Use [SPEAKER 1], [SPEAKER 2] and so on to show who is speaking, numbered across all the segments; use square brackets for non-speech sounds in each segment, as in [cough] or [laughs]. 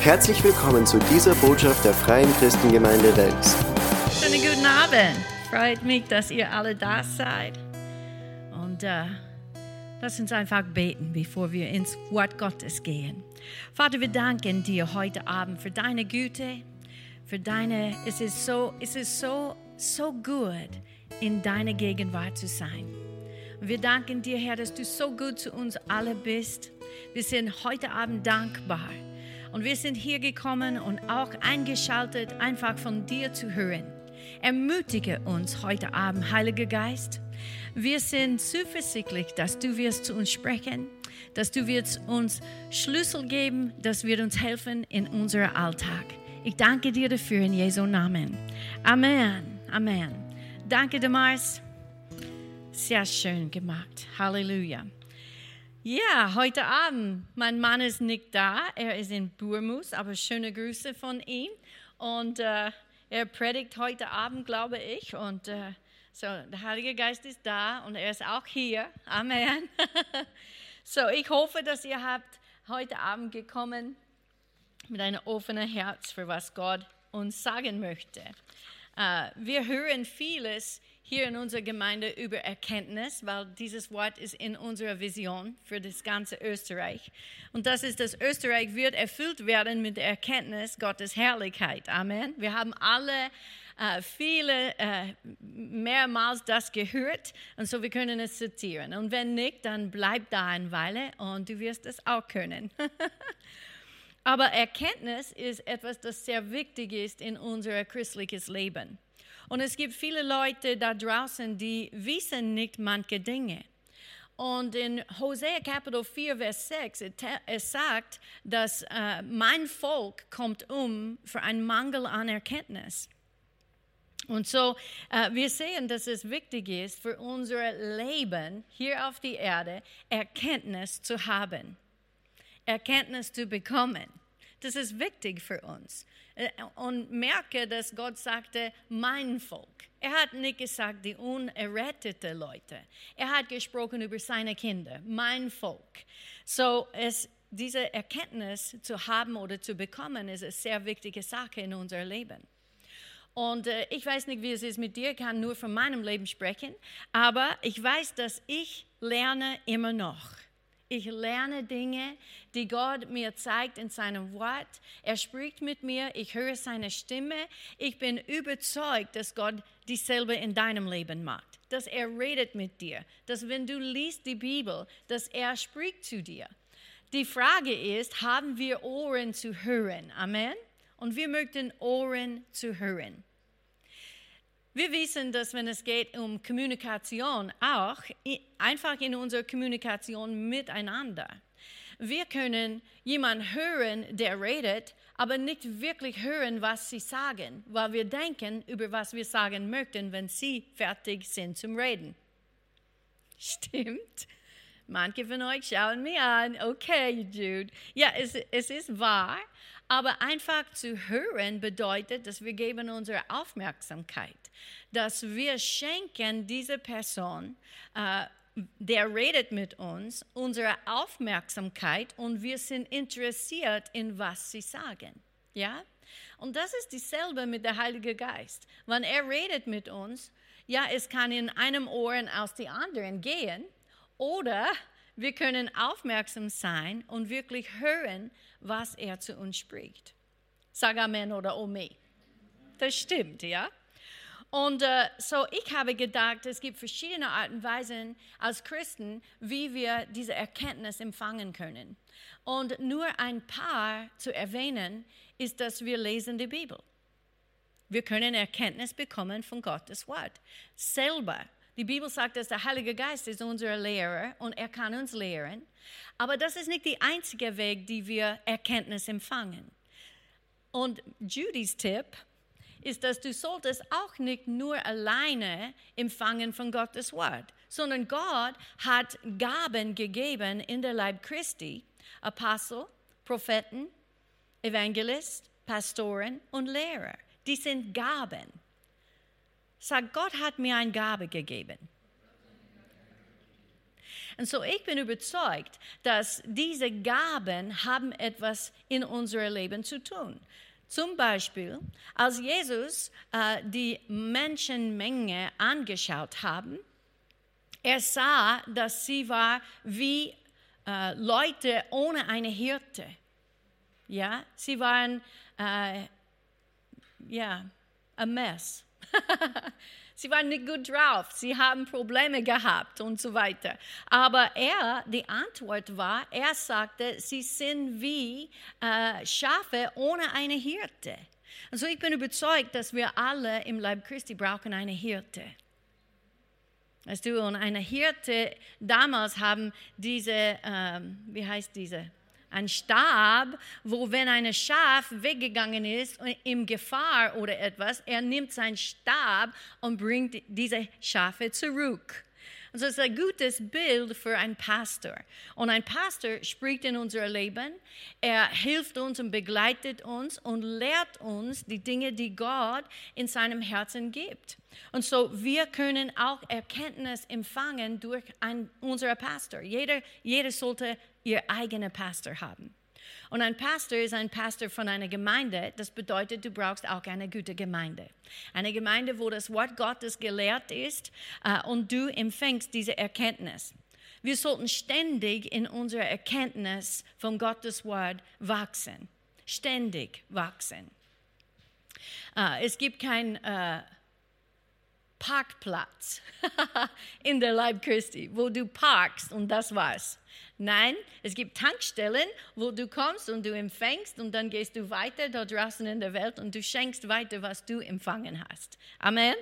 [SPEAKER 1] Herzlich willkommen zu dieser Botschaft der Freien Christengemeinde Wels.
[SPEAKER 2] Schönen guten Abend. Freut mich, dass ihr alle da seid. Und äh, lass uns einfach beten, bevor wir ins Wort Gottes gehen. Vater, wir danken dir heute Abend für deine Güte, für deine, es ist so, es ist so, so gut, in deiner Gegenwart zu sein. Und wir danken dir, Herr, dass du so gut zu uns alle bist. Wir sind heute Abend dankbar. Und wir sind hier gekommen und auch eingeschaltet, einfach von dir zu hören. Ermutige uns heute Abend, Heiliger Geist. Wir sind zuversichtlich, dass du wirst zu uns sprechen, dass du wirst uns Schlüssel geben, das wird uns helfen in unserem Alltag. Ich danke dir dafür in Jesu Namen. Amen. Amen. Danke, Damaris. Sehr schön gemacht. Halleluja. Ja, heute Abend. Mein Mann ist nicht da. Er ist in Burmus, aber schöne Grüße von ihm. Und äh, er predigt heute Abend, glaube ich. Und äh, so, der Heilige Geist ist da und er ist auch hier. Amen. [laughs] so, ich hoffe, dass ihr habt heute Abend gekommen mit einem offenen Herz für was Gott uns sagen möchte. Äh, wir hören vieles hier in unserer Gemeinde über Erkenntnis, weil dieses Wort ist in unserer Vision für das ganze Österreich. Und das ist, dass Österreich wird erfüllt werden mit der Erkenntnis Gottes Herrlichkeit. Amen. Wir haben alle äh, viele äh, mehrmals das gehört und so wir können es zitieren. Und wenn nicht, dann bleib da eine Weile und du wirst es auch können. [laughs] Aber Erkenntnis ist etwas, das sehr wichtig ist in unser christliches Leben. Und es gibt viele Leute da draußen, die wissen nicht manche Dinge. Und in Hosea Kapitel 4, Vers 6, es sagt, dass äh, mein Volk kommt um für einen Mangel an Erkenntnis. Und so, äh, wir sehen, dass es wichtig ist für unser Leben hier auf der Erde, Erkenntnis zu haben, Erkenntnis zu bekommen. Das ist wichtig für uns. Äh, und merke, dass Gott sagte, mein Volk. Er hat nicht gesagt, die unerretteten Leute. Er hat gesprochen über seine Kinder, mein Volk. So, es, diese Erkenntnis zu haben oder zu bekommen, ist eine sehr wichtige Sache in unserem Leben. Und äh, ich weiß nicht, wie es ist mit dir, kann nur von meinem Leben sprechen, aber ich weiß, dass ich lerne immer noch. Ich lerne Dinge, die Gott mir zeigt in seinem Wort. Er spricht mit mir, ich höre seine Stimme. Ich bin überzeugt, dass Gott dieselbe in deinem Leben macht. Dass er redet mit dir. Dass wenn du liest die Bibel, dass er spricht zu dir. Die Frage ist, haben wir Ohren zu hören? Amen. Und wir möchten Ohren zu hören. Wir wissen, dass wenn es geht um Kommunikation, auch einfach in unserer Kommunikation miteinander, wir können jemanden hören, der redet, aber nicht wirklich hören, was sie sagen, weil wir denken über was wir sagen möchten, wenn sie fertig sind zum Reden. Stimmt? Manche von euch schauen mich an. Okay, Jude. Ja, es, es ist wahr, aber einfach zu hören bedeutet, dass wir geben unsere Aufmerksamkeit dass wir schenken dieser Person, äh, der redet mit uns, unsere Aufmerksamkeit und wir sind interessiert in was sie sagen. Ja? Und das ist dieselbe mit der Heilige Geist. Wenn er redet mit uns, ja, es kann in einem Ohr aus dem anderen gehen oder wir können aufmerksam sein und wirklich hören, was er zu uns spricht. Sag Amen oder Ome. Das stimmt, ja? Und äh, so, ich habe gedacht, es gibt verschiedene Arten und Weisen als Christen, wie wir diese Erkenntnis empfangen können. Und nur ein paar zu erwähnen, ist, dass wir lesen die Bibel. Wir können Erkenntnis bekommen von Gottes Wort. Selber. Die Bibel sagt, dass der Heilige Geist ist unser Lehrer und er kann uns lehren. Aber das ist nicht der einzige Weg, wie wir Erkenntnis empfangen. Und Judys Tipp ist, dass du solltest auch nicht nur alleine empfangen von Gottes Wort, sondern Gott hat Gaben gegeben in der Leib Christi, Apostel, Propheten, Evangelist, Pastoren und Lehrer. Die sind Gaben. Sag, Gott hat mir eine Gabe gegeben. Und so ich bin überzeugt, dass diese Gaben haben etwas in unserem Leben zu tun. Zum Beispiel, als Jesus äh, die Menschenmenge angeschaut haben, er sah, dass sie war wie äh, Leute ohne eine Hirte. Ja, sie waren äh, ja, a mess. [laughs] sie waren nicht gut drauf, sie haben Probleme gehabt und so weiter. Aber er, die Antwort war, er sagte, sie sind wie äh, Schafe ohne eine Hirte. Also ich bin überzeugt, dass wir alle im Leib Christi brauchen eine Hirte. Weißt du, und eine Hirte, damals haben diese, ähm, wie heißt diese? Ein Stab, wo wenn ein Schaf weggegangen ist, in Gefahr oder etwas, er nimmt seinen Stab und bringt diese Schafe zurück. Also es ist ein gutes Bild für einen Pastor. Und ein Pastor spricht in unser Leben, er hilft uns und begleitet uns und lehrt uns die Dinge, die Gott in seinem Herzen gibt. Und so wir können auch Erkenntnis empfangen durch einen, unseren Pastor. Jeder, jeder sollte ihr eigenen Pastor haben. Und ein Pastor ist ein Pastor von einer Gemeinde. Das bedeutet, du brauchst auch eine gute Gemeinde. Eine Gemeinde, wo das Wort Gottes gelehrt ist äh, und du empfängst diese Erkenntnis. Wir sollten ständig in unserer Erkenntnis von Gottes Wort wachsen. Ständig wachsen. Äh, es gibt kein äh, Parkplatz [laughs] in der Leib Christi, wo du parkst und das war's. Nein, es gibt Tankstellen, wo du kommst und du empfängst und dann gehst du weiter da draußen in der Welt und du schenkst weiter, was du empfangen hast. Amen.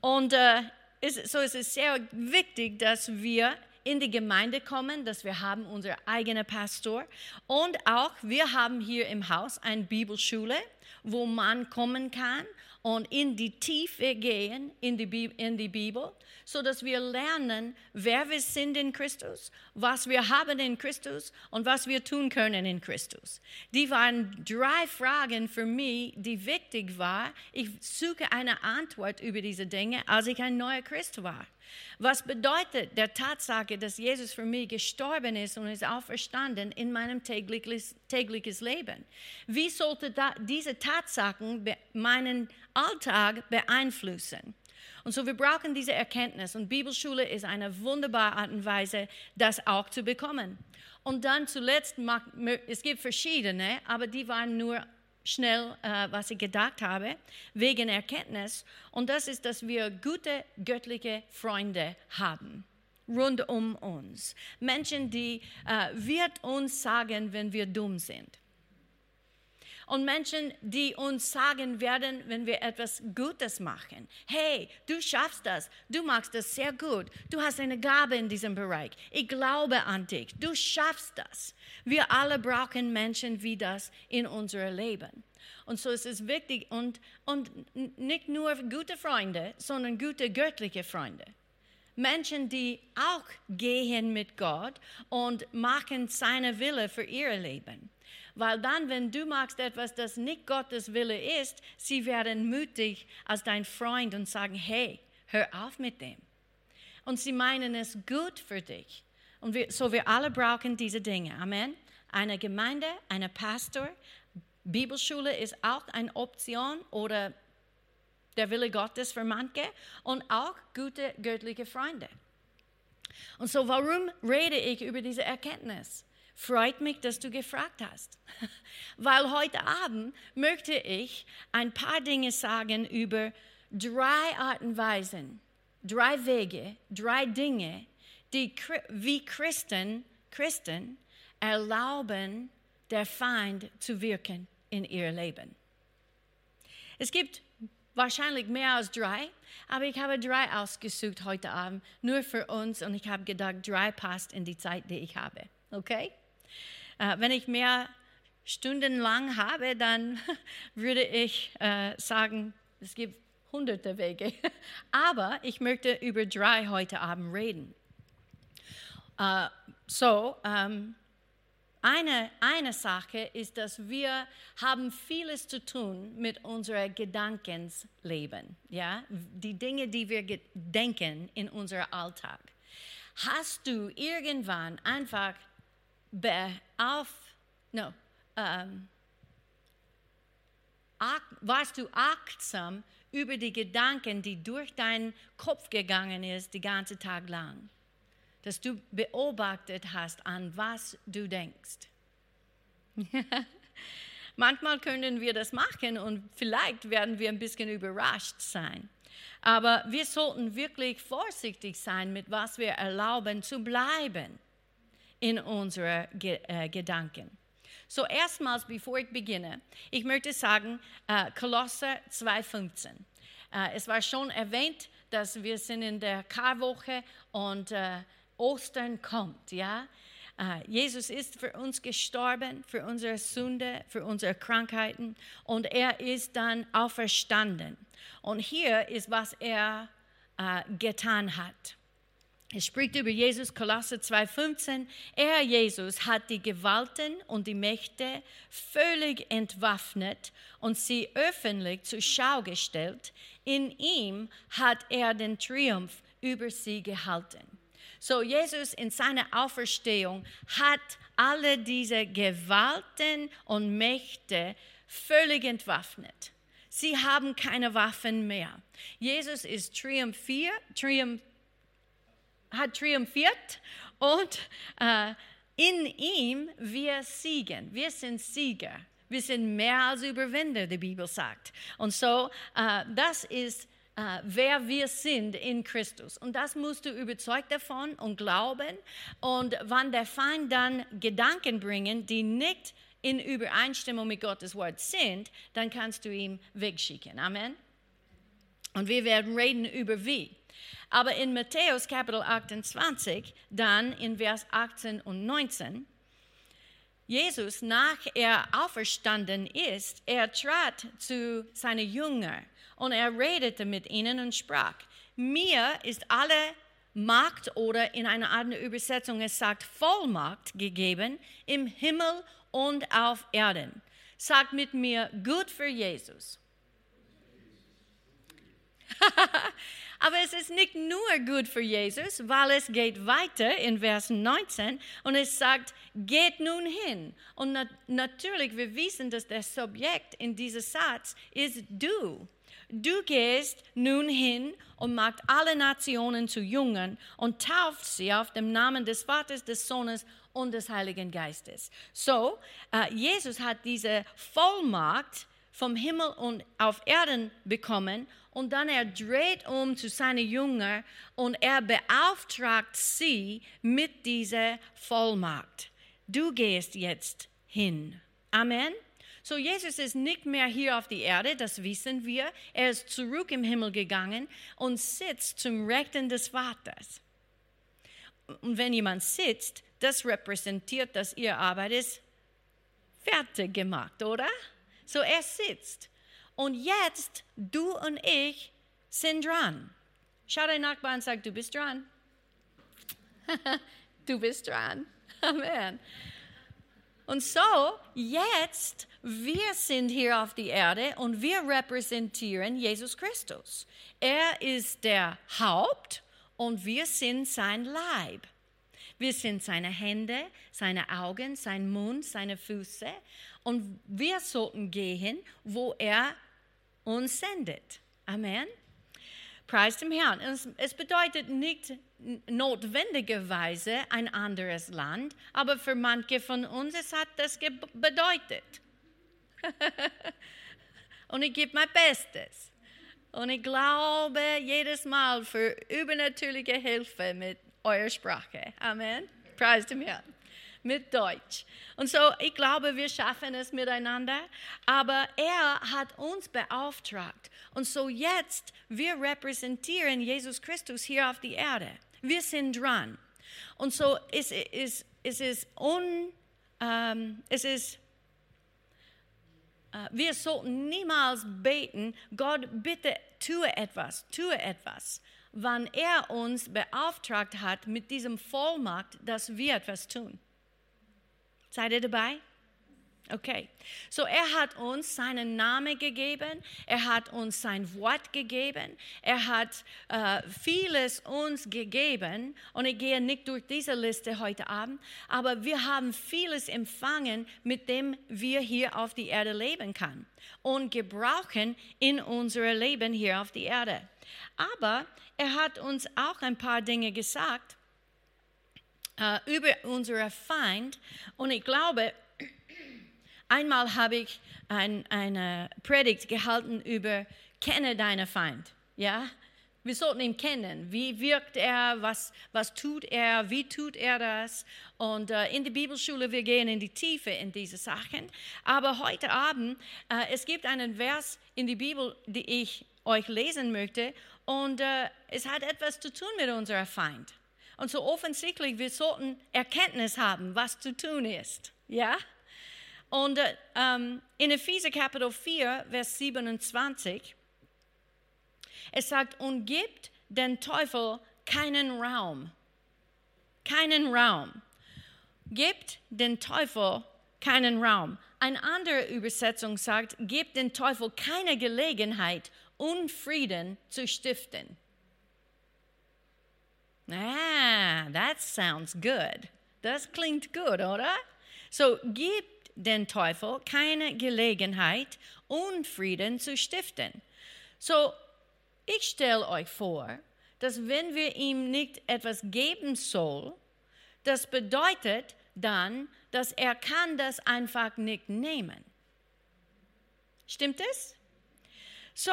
[SPEAKER 2] Und äh, ist, so ist es sehr wichtig, dass wir in die Gemeinde kommen, dass wir haben unsere eigene Pastor und auch wir haben hier im Haus eine Bibelschule, wo man kommen kann und in die Tiefe gehen in die, Bibel, in die Bibel, so dass wir lernen, wer wir sind in Christus, was wir haben in Christus und was wir tun können in Christus. Die waren drei Fragen für mich, die wichtig waren. Ich suche eine Antwort über diese Dinge, als ich ein neuer Christ war. Was bedeutet der Tatsache, dass Jesus für mich gestorben ist und ist auferstanden in meinem tägliches, tägliches Leben? Wie sollte da, diese Tatsachen meinen Alltag beeinflussen? Und so, wir brauchen diese Erkenntnis. Und Bibelschule ist eine wunderbare Art und Weise, das auch zu bekommen. Und dann zuletzt, es gibt verschiedene, aber die waren nur schnell, äh, was ich gedacht habe, wegen Erkenntnis. Und das ist, dass wir gute göttliche Freunde haben rund um uns. Menschen, die äh, wird uns sagen, wenn wir dumm sind und Menschen, die uns sagen werden, wenn wir etwas Gutes machen. Hey, du schaffst das, du machst das sehr gut, du hast eine Gabe in diesem Bereich. Ich glaube an dich, du schaffst das. Wir alle brauchen Menschen wie das in unserem Leben. Und so ist es wichtig und, und nicht nur gute Freunde, sondern gute göttliche Freunde. Menschen, die auch gehen mit Gott und machen seine Wille für ihr Leben. Weil dann, wenn du machst etwas, das nicht Gottes Wille ist, sie werden mutig als dein Freund und sagen, hey, hör auf mit dem. Und sie meinen es gut für dich. Und wir, so wir alle brauchen diese Dinge. Amen. Eine Gemeinde, eine Pastor, Bibelschule ist auch eine Option oder der Wille Gottes für manche und auch gute göttliche Freunde. Und so, warum rede ich über diese Erkenntnis? Freut mich, dass du gefragt hast, [laughs] weil heute Abend möchte ich ein paar Dinge sagen über drei Arten Weisen, drei Wege, drei Dinge, die wie Christen, Christen erlauben, der Feind zu wirken in ihr Leben. Es gibt wahrscheinlich mehr als drei, aber ich habe drei ausgesucht heute Abend, nur für uns und ich habe gedacht, drei passt in die Zeit, die ich habe. Okay? Äh, wenn ich mehr Stunden lang habe, dann [laughs] würde ich äh, sagen, es gibt hunderte Wege. [laughs] Aber ich möchte über drei heute Abend reden. Äh, so, ähm, eine, eine Sache ist, dass wir haben vieles zu tun mit unserem Gedankensleben, ja, die Dinge, die wir denken in unserem Alltag Hast du irgendwann einfach auf, no, ähm, warst du achtsam über die Gedanken, die durch deinen Kopf gegangen ist, die ganze Tag lang? Dass du beobachtet hast, an was du denkst. [laughs] Manchmal können wir das machen und vielleicht werden wir ein bisschen überrascht sein. Aber wir sollten wirklich vorsichtig sein, mit was wir erlauben zu bleiben in unseren Ge äh, Gedanken. So erstmals, bevor ich beginne, ich möchte sagen, äh, Kolosser 2,15. Äh, es war schon erwähnt, dass wir sind in der Karwoche und äh, Ostern kommt, ja. Äh, Jesus ist für uns gestorben, für unsere Sünde, für unsere Krankheiten und er ist dann auferstanden. Und hier ist, was er äh, getan hat. Es spricht über Jesus, Kolosse 2,15. Er, Jesus, hat die Gewalten und die Mächte völlig entwaffnet und sie öffentlich zur Schau gestellt. In ihm hat er den Triumph über sie gehalten. So, Jesus in seiner Auferstehung hat alle diese Gewalten und Mächte völlig entwaffnet. Sie haben keine Waffen mehr. Jesus ist triumphiert, triumph, hat triumphiert und äh, in ihm wir siegen. Wir sind Sieger. Wir sind mehr als Überwinder, die Bibel sagt. Und so, äh, das ist äh, wer wir sind in Christus. Und das musst du überzeugt davon und glauben. Und wenn der Feind dann Gedanken bringen, die nicht in Übereinstimmung mit Gottes Wort sind, dann kannst du ihn wegschicken. Amen. Und wir werden reden über wie. Aber in Matthäus Kapitel 28, dann in Vers 18 und 19, Jesus, nach er auferstanden ist, er trat zu seinen Jüngern und er redete mit ihnen und sprach, mir ist alle Macht oder in einer anderen Übersetzung es sagt Vollmacht gegeben im Himmel und auf Erden. Sagt mit mir, gut für Jesus. [laughs] [laughs] Aber es ist nicht nur gut für Jesus, weil es geht weiter in Vers 19 und es sagt, geht nun hin. Und nat natürlich, wir wissen, dass der Subjekt in diesem Satz ist du. Du gehst nun hin und macht alle Nationen zu Jüngern und tauft sie auf dem Namen des Vaters, des Sohnes und des Heiligen Geistes. So, uh, Jesus hat diese Vollmacht vom Himmel und auf Erden bekommen und dann er dreht um zu seinen Jüngern und er beauftragt sie mit dieser Vollmacht. Du gehst jetzt hin. Amen. So, Jesus ist nicht mehr hier auf die Erde, das wissen wir. Er ist zurück im Himmel gegangen und sitzt zum Rechten des Vaters. Und wenn jemand sitzt, das repräsentiert, dass ihr Arbeit ist fertig gemacht, oder? So, er sitzt. Und jetzt, du und ich sind dran. Schau deinen Nachbarn und sag, du bist dran. [laughs] du bist dran. [laughs] Amen. Und so, jetzt, wir sind hier auf der Erde und wir repräsentieren Jesus Christus. Er ist der Haupt und wir sind sein Leib. Wir sind seine Hände, seine Augen, sein Mund, seine Füße und wir sollten gehen, wo er uns sendet. Amen. Preis dem Herrn. Es bedeutet nicht notwendigerweise ein anderes Land, aber für manche von uns es hat das bedeutet. [laughs] Und ich gebe mein Bestes. Und ich glaube jedes Mal für übernatürliche Hilfe mit eurer Sprache. Amen. Preis dem Herrn mit Deutsch. Und so, ich glaube, wir schaffen es miteinander, aber er hat uns beauftragt. Und so jetzt, wir repräsentieren Jesus Christus hier auf die Erde. Wir sind dran. Und so es ist es ist un, ähm, es ist äh, wir sollten niemals beten, Gott, bitte tue etwas, tue etwas, wann er uns beauftragt hat mit diesem Vollmacht, dass wir etwas tun. Seid ihr dabei? Okay, so er hat uns seinen Namen gegeben, er hat uns sein Wort gegeben, er hat äh, vieles uns gegeben und ich gehe nicht durch diese Liste heute Abend, aber wir haben vieles empfangen, mit dem wir hier auf die Erde leben können und gebrauchen in unser Leben hier auf die Erde. Aber er hat uns auch ein paar Dinge gesagt äh, über unseren Feind und ich glaube, [clears throat] Einmal habe ich ein, eine Predigt gehalten über Kenne deinen Feind. Ja? Wir sollten ihn kennen. Wie wirkt er? Was, was tut er? Wie tut er das? Und äh, in der Bibelschule, wir gehen in die Tiefe in diese Sachen. Aber heute Abend, äh, es gibt einen Vers in der Bibel, den ich euch lesen möchte. Und äh, es hat etwas zu tun mit unserem Feind. Und so offensichtlich, wir sollten Erkenntnis haben, was zu tun ist. Ja? Und ähm, in Epheser Kapitel 4, Vers 27, es sagt, und gibt den Teufel keinen Raum. Keinen Raum. Gibt den Teufel keinen Raum. Eine andere Übersetzung sagt, gibt den Teufel keine Gelegenheit, Unfrieden zu stiften. Ah, that sounds good. Das klingt gut, oder? So, gibt den Teufel keine Gelegenheit, Unfrieden zu stiften. So, ich stelle euch vor, dass wenn wir ihm nicht etwas geben soll, das bedeutet dann, dass er kann das einfach nicht nehmen. Stimmt es? So,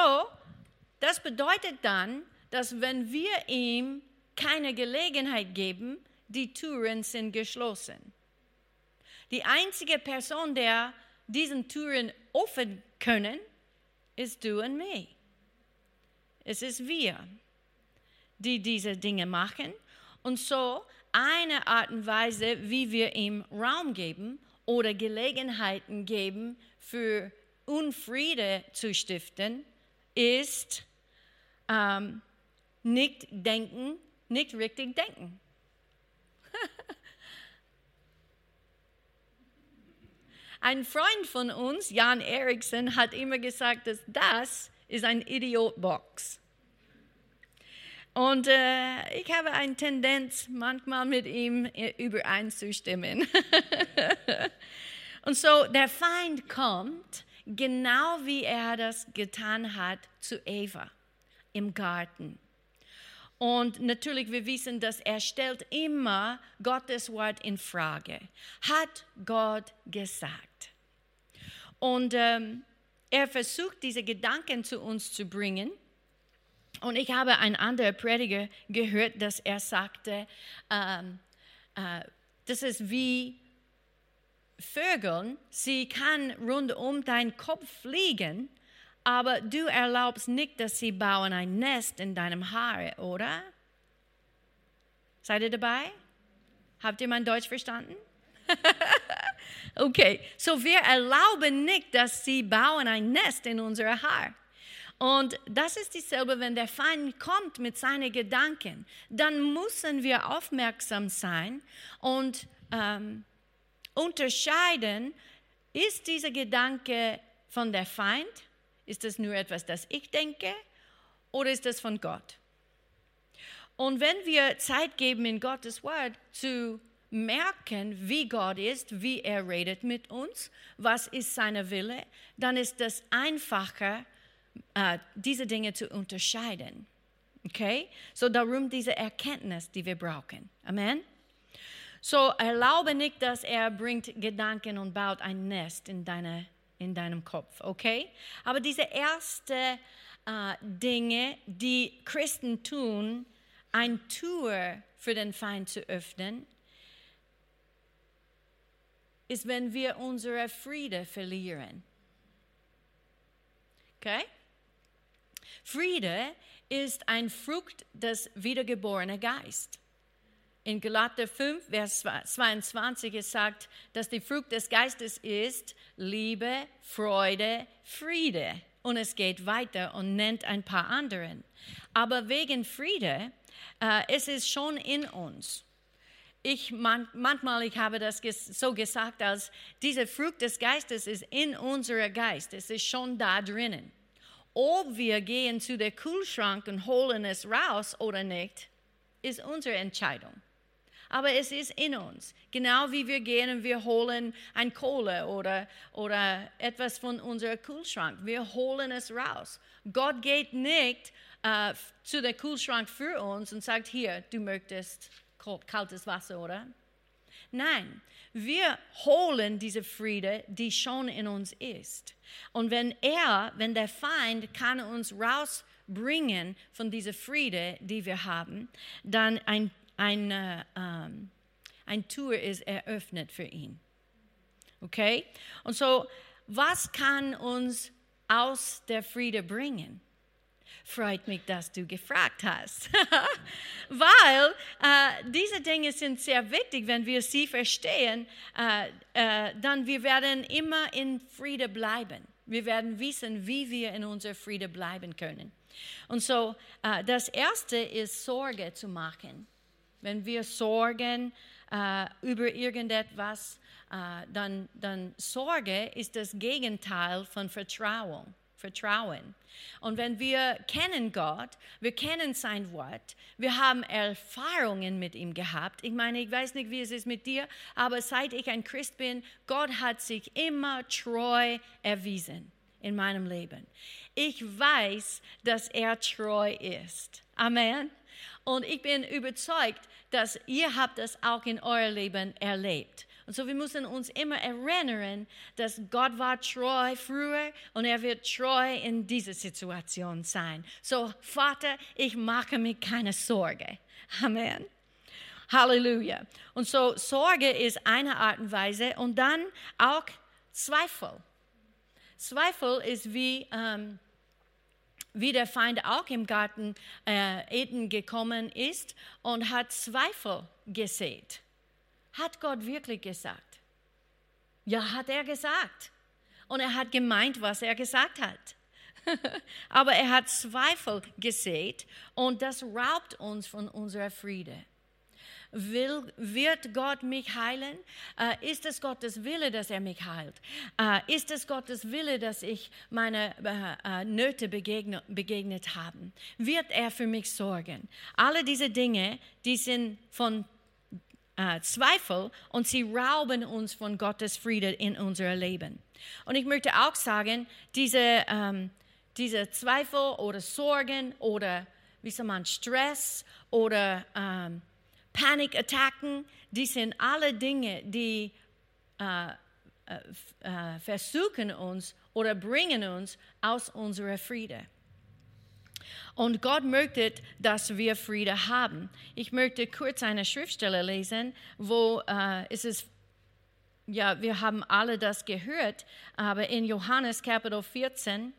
[SPEAKER 2] das bedeutet dann, dass wenn wir ihm keine Gelegenheit geben, die Türen sind geschlossen. Die einzige Person, der diesen Türen offen können, ist du und mir. Es ist wir, die diese Dinge machen. Und so eine Art und Weise, wie wir ihm Raum geben oder Gelegenheiten geben, für Unfriede zu stiften, ist ähm, nicht denken, nicht richtig denken. [laughs] Ein Freund von uns, Jan Eriksen, hat immer gesagt, dass das ist ein Idiotbox. Und äh, ich habe eine Tendenz, manchmal mit ihm übereinzustimmen. [laughs] Und so, der Feind kommt, genau wie er das getan hat zu Eva im Garten. Und natürlich, wir wissen, dass er stellt immer Gottes Wort in Frage. Hat Gott gesagt? Und ähm, er versucht, diese Gedanken zu uns zu bringen. Und ich habe einen anderen Prediger gehört, dass er sagte, ähm, äh, das ist wie Vögeln, sie kann rund um deinen Kopf fliegen, aber du erlaubst nicht, dass sie bauen ein Nest in deinem Haar, oder? Seid ihr dabei? Habt ihr mein Deutsch verstanden? [laughs] Okay, so wir erlauben nicht, dass sie bauen ein Nest in unser Haar. Und das ist dieselbe, wenn der Feind kommt mit seinen Gedanken, dann müssen wir aufmerksam sein und ähm, unterscheiden, ist dieser Gedanke von der Feind? Ist das nur etwas, das ich denke? Oder ist das von Gott? Und wenn wir Zeit geben, in Gottes Wort zu merken, wie Gott ist, wie er redet mit uns, was ist seine Wille, dann ist es einfacher, äh, diese Dinge zu unterscheiden. Okay? So darum diese Erkenntnis, die wir brauchen. Amen? So erlaube nicht, dass er bringt Gedanken und baut ein Nest in, deine, in deinem Kopf. Okay? Aber diese ersten äh, Dinge, die Christen tun, ein Tour für den Feind zu öffnen, ist, wenn wir unsere Friede verlieren. Okay? Friede ist ein Frucht des wiedergeborenen Geistes. In Galater 5, Vers 22 ist sagt, dass die Frucht des Geistes ist Liebe, Freude, Friede. Und es geht weiter und nennt ein paar anderen. Aber wegen Friede, äh, es ist schon in uns. ich man, manchmal, ich habe das so gesagt, als diese Frucht des Geistes ist in unserem Geist, es ist schon da drinnen. Ob wir gehen zu der Kühlschrank und holen es raus oder nicht, ist unsere Entscheidung. Aber es ist in uns. Genau wie wir gehen und wir holen ein Kohle oder, oder etwas von unserem Kühlschrank. Wir holen es raus. Gott geht nicht äh, zu der Kühlschrank für uns und sagt, hier, du möchtest kaltes Wasser, oder? Nein, wir holen diese Friede, die schon in uns ist. Und wenn er, wenn der Feind kann uns rausbringen von dieser Friede, die wir haben, dann ein, ein, äh, ähm, ein Tour ist eröffnet für ihn. Okay? Und so, was kann uns aus der Friede bringen? freut mich, dass du gefragt hast. [laughs] Weil äh, diese Dinge sind sehr wichtig, wenn wir sie verstehen, äh, äh, dann wir werden immer in Friede bleiben. Wir werden wissen, wie wir in unser Friede bleiben können. Und so, äh, das Erste ist Sorge zu machen. Wenn wir sorgen äh, über irgendetwas, äh, dann, dann Sorge ist das Gegenteil von Vertrauen. Vertrauen. Und wenn wir kennen Gott, wir kennen sein Wort, wir haben Erfahrungen mit ihm gehabt. Ich meine, ich weiß nicht, wie es ist mit dir, aber seit ich ein Christ bin, Gott hat sich immer treu erwiesen in meinem Leben. Ich weiß, dass er treu ist. Amen. Und ich bin überzeugt, dass ihr habt das auch in euer Leben erlebt. Und so wir müssen uns immer erinnern, dass Gott war treu früher und er wird treu in dieser Situation sein. So Vater, ich mache mir keine Sorge. Amen. Halleluja. Und so Sorge ist eine Art und Weise und dann auch Zweifel. Zweifel ist wie ähm, wie der Feind auch im Garten äh, Eden gekommen ist und hat Zweifel gesät. Hat Gott wirklich gesagt? Ja, hat er gesagt. Und er hat gemeint, was er gesagt hat. [laughs] Aber er hat Zweifel gesät und das raubt uns von unserer Friede. Will, wird Gott mich heilen? Äh, ist es Gottes Wille, dass er mich heilt? Äh, ist es Gottes Wille, dass ich meine äh, äh Nöte begegne, begegnet habe? Wird er für mich sorgen? Alle diese Dinge, die sind von äh, Zweifel und sie rauben uns von Gottes Friede in unser Leben. Und ich möchte auch sagen, diese, ähm, diese Zweifel oder Sorgen oder wie soll man Stress oder ähm, Panikattacken, die sind alle Dinge, die äh, äh, äh versuchen uns oder bringen uns aus unserer Friede. Und Gott möchte, dass wir Friede haben. Ich möchte kurz eine Schriftstelle lesen, wo äh, es ist, ja, wir haben alle das gehört, aber in Johannes Kapitel 14,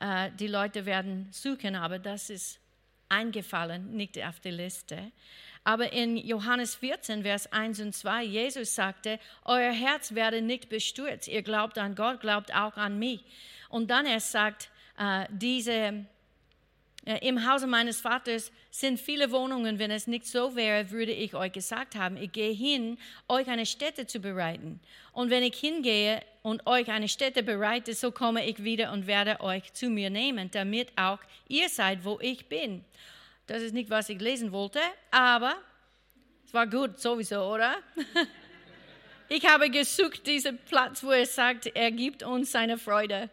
[SPEAKER 2] äh, die Leute werden suchen, aber das ist eingefallen, nicht auf der Liste. Aber in Johannes 14, Vers 1 und 2, Jesus sagte, euer Herz werde nicht bestürzt. Ihr glaubt an Gott, glaubt auch an mich. Und dann er sagt, äh, diese im Hause meines Vaters sind viele Wohnungen. Wenn es nicht so wäre, würde ich euch gesagt haben, ich gehe hin, euch eine Stätte zu bereiten. Und wenn ich hingehe und euch eine Stätte bereite, so komme ich wieder und werde euch zu mir nehmen, damit auch ihr seid, wo ich bin. Das ist nicht, was ich lesen wollte, aber es war gut sowieso, oder? [laughs] Ich habe gesucht diesen Platz, wo er sagt, er gibt uns seine Freude.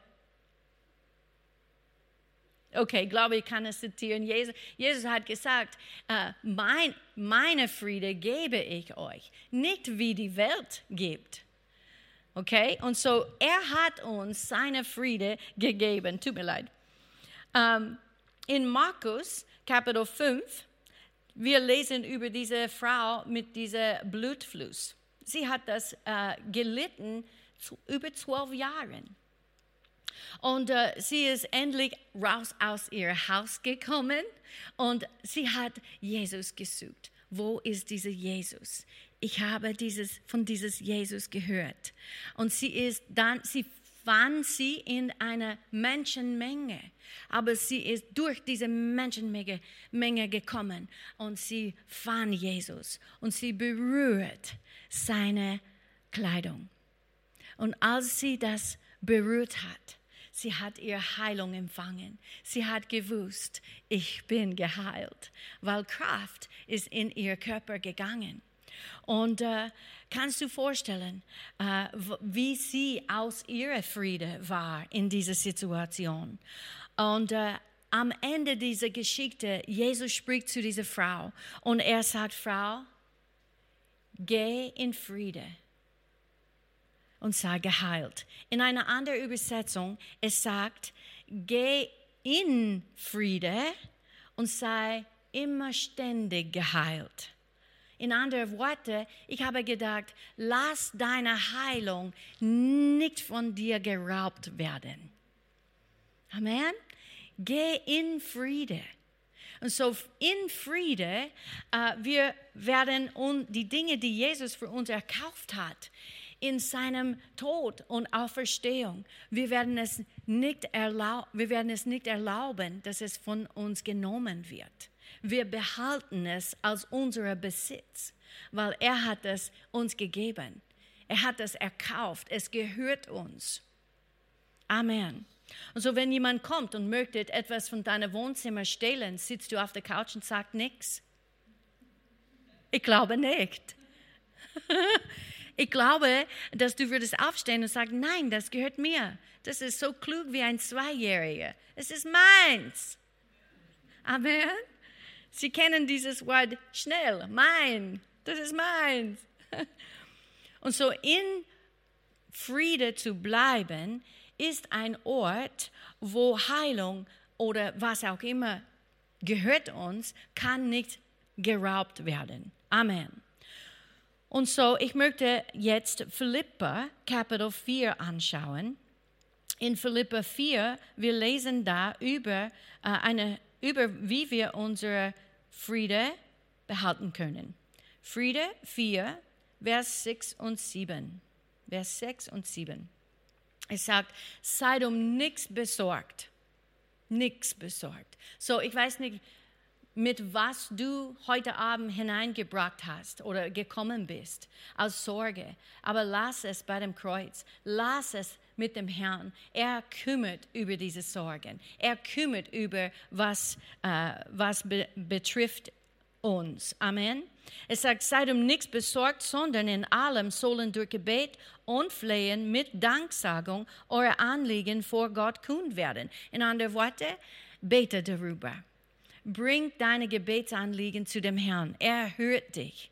[SPEAKER 2] Okay, glaube ich kann es zitieren. Jesus, Jesus hat gesagt, äh, mein, meine Friede gebe ich euch, nicht wie die Welt gibt. Okay, und so er hat uns seine Friede gegeben. Tut mir leid. Ähm, in Markus Kapitel 5, wir lesen über diese Frau mit diesem Blutfluss. Sie hat das äh, gelitten zu, über zwölf Jahren. Und äh, sie ist endlich raus aus ihr Haus gekommen und sie hat Jesus gesucht. Wo ist dieser Jesus? Ich habe dieses, von dieses Jesus gehört. Und sie ist dann, sie fand sie in einer Menschenmenge. Aber sie ist durch diese Menschenmenge Menge gekommen und sie fand Jesus und sie berührt seine Kleidung. Und als sie das berührt hat, sie hat ihre Heilung empfangen. Sie hat gewusst, ich bin geheilt, weil Kraft ist in ihr Körper gegangen. Und äh, kannst du vorstellen, äh, wie sie aus ihrer Friede war in dieser Situation? Und äh, am Ende dieser Geschichte, Jesus spricht zu dieser Frau und er sagt, Frau, geh in Friede und sei geheilt. In einer anderen Übersetzung, es sagt, geh in Friede und sei immer ständig geheilt. In anderen Worten, ich habe gedacht, lass deine Heilung nicht von dir geraubt werden. Amen. Geh in Friede. Und so in Friede, äh, wir werden die Dinge, die Jesus für uns erkauft hat, in seinem Tod und Auferstehung, wir werden es nicht, erlaub, wir werden es nicht erlauben, dass es von uns genommen wird. Wir behalten es als unser Besitz, weil er hat es uns gegeben. Er hat es erkauft. Es gehört uns. Amen. Und so, wenn jemand kommt und möchte etwas von deinem Wohnzimmer stehlen, sitzt du auf der Couch und sagst nichts? Ich glaube nicht. [laughs] ich glaube, dass du würdest aufstehen und sagen, nein, das gehört mir. Das ist so klug wie ein Zweijähriger. Es ist meins. Amen. Sie kennen dieses Wort schnell, mein, das ist meins. [laughs] Und so in Friede zu bleiben, ist ein Ort, wo Heilung oder was auch immer gehört uns, kann nicht geraubt werden. Amen. Und so, ich möchte jetzt Philippa Kapitel 4 anschauen. In Philippa 4, wir lesen da über äh, eine über wie wir unsere Friede behalten können. Friede 4, Vers 6 und 7. Vers 6 und 7. Es sagt, seid um nichts besorgt. Nichts besorgt. So, ich weiß nicht, mit was du heute Abend hineingebracht hast oder gekommen bist als Sorge. Aber lass es bei dem Kreuz. Lass es mit dem Herrn. Er kümmert über diese Sorgen. Er kümmert über was, äh, was be betrifft uns. Amen. Es sagt, seid um nichts besorgt, sondern in allem sollen durch Gebet und Flehen mit Danksagung eure Anliegen vor Gott kund werden. In anderen Worten, bete darüber. Bring deine Gebetsanliegen zu dem Herrn. Er hört dich.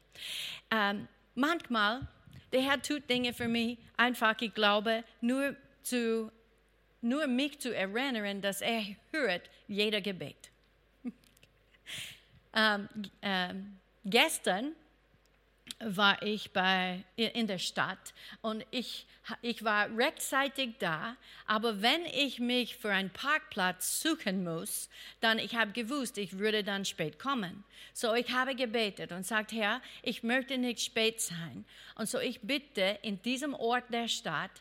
[SPEAKER 2] Ähm, manchmal der Herr tut Dinge für mich, einfach, ich glaube, nur, zu, nur mich zu erinnern, dass er hört jeder Gebet. [laughs] ähm, ähm, gestern war ich bei, in der Stadt und ich, ich war rechtzeitig da, aber wenn ich mich für einen Parkplatz suchen muss, dann ich habe gewusst, ich würde dann spät kommen. So ich habe gebetet und sagt, Herr, ich möchte nicht spät sein. Und so ich bitte in diesem Ort der Stadt,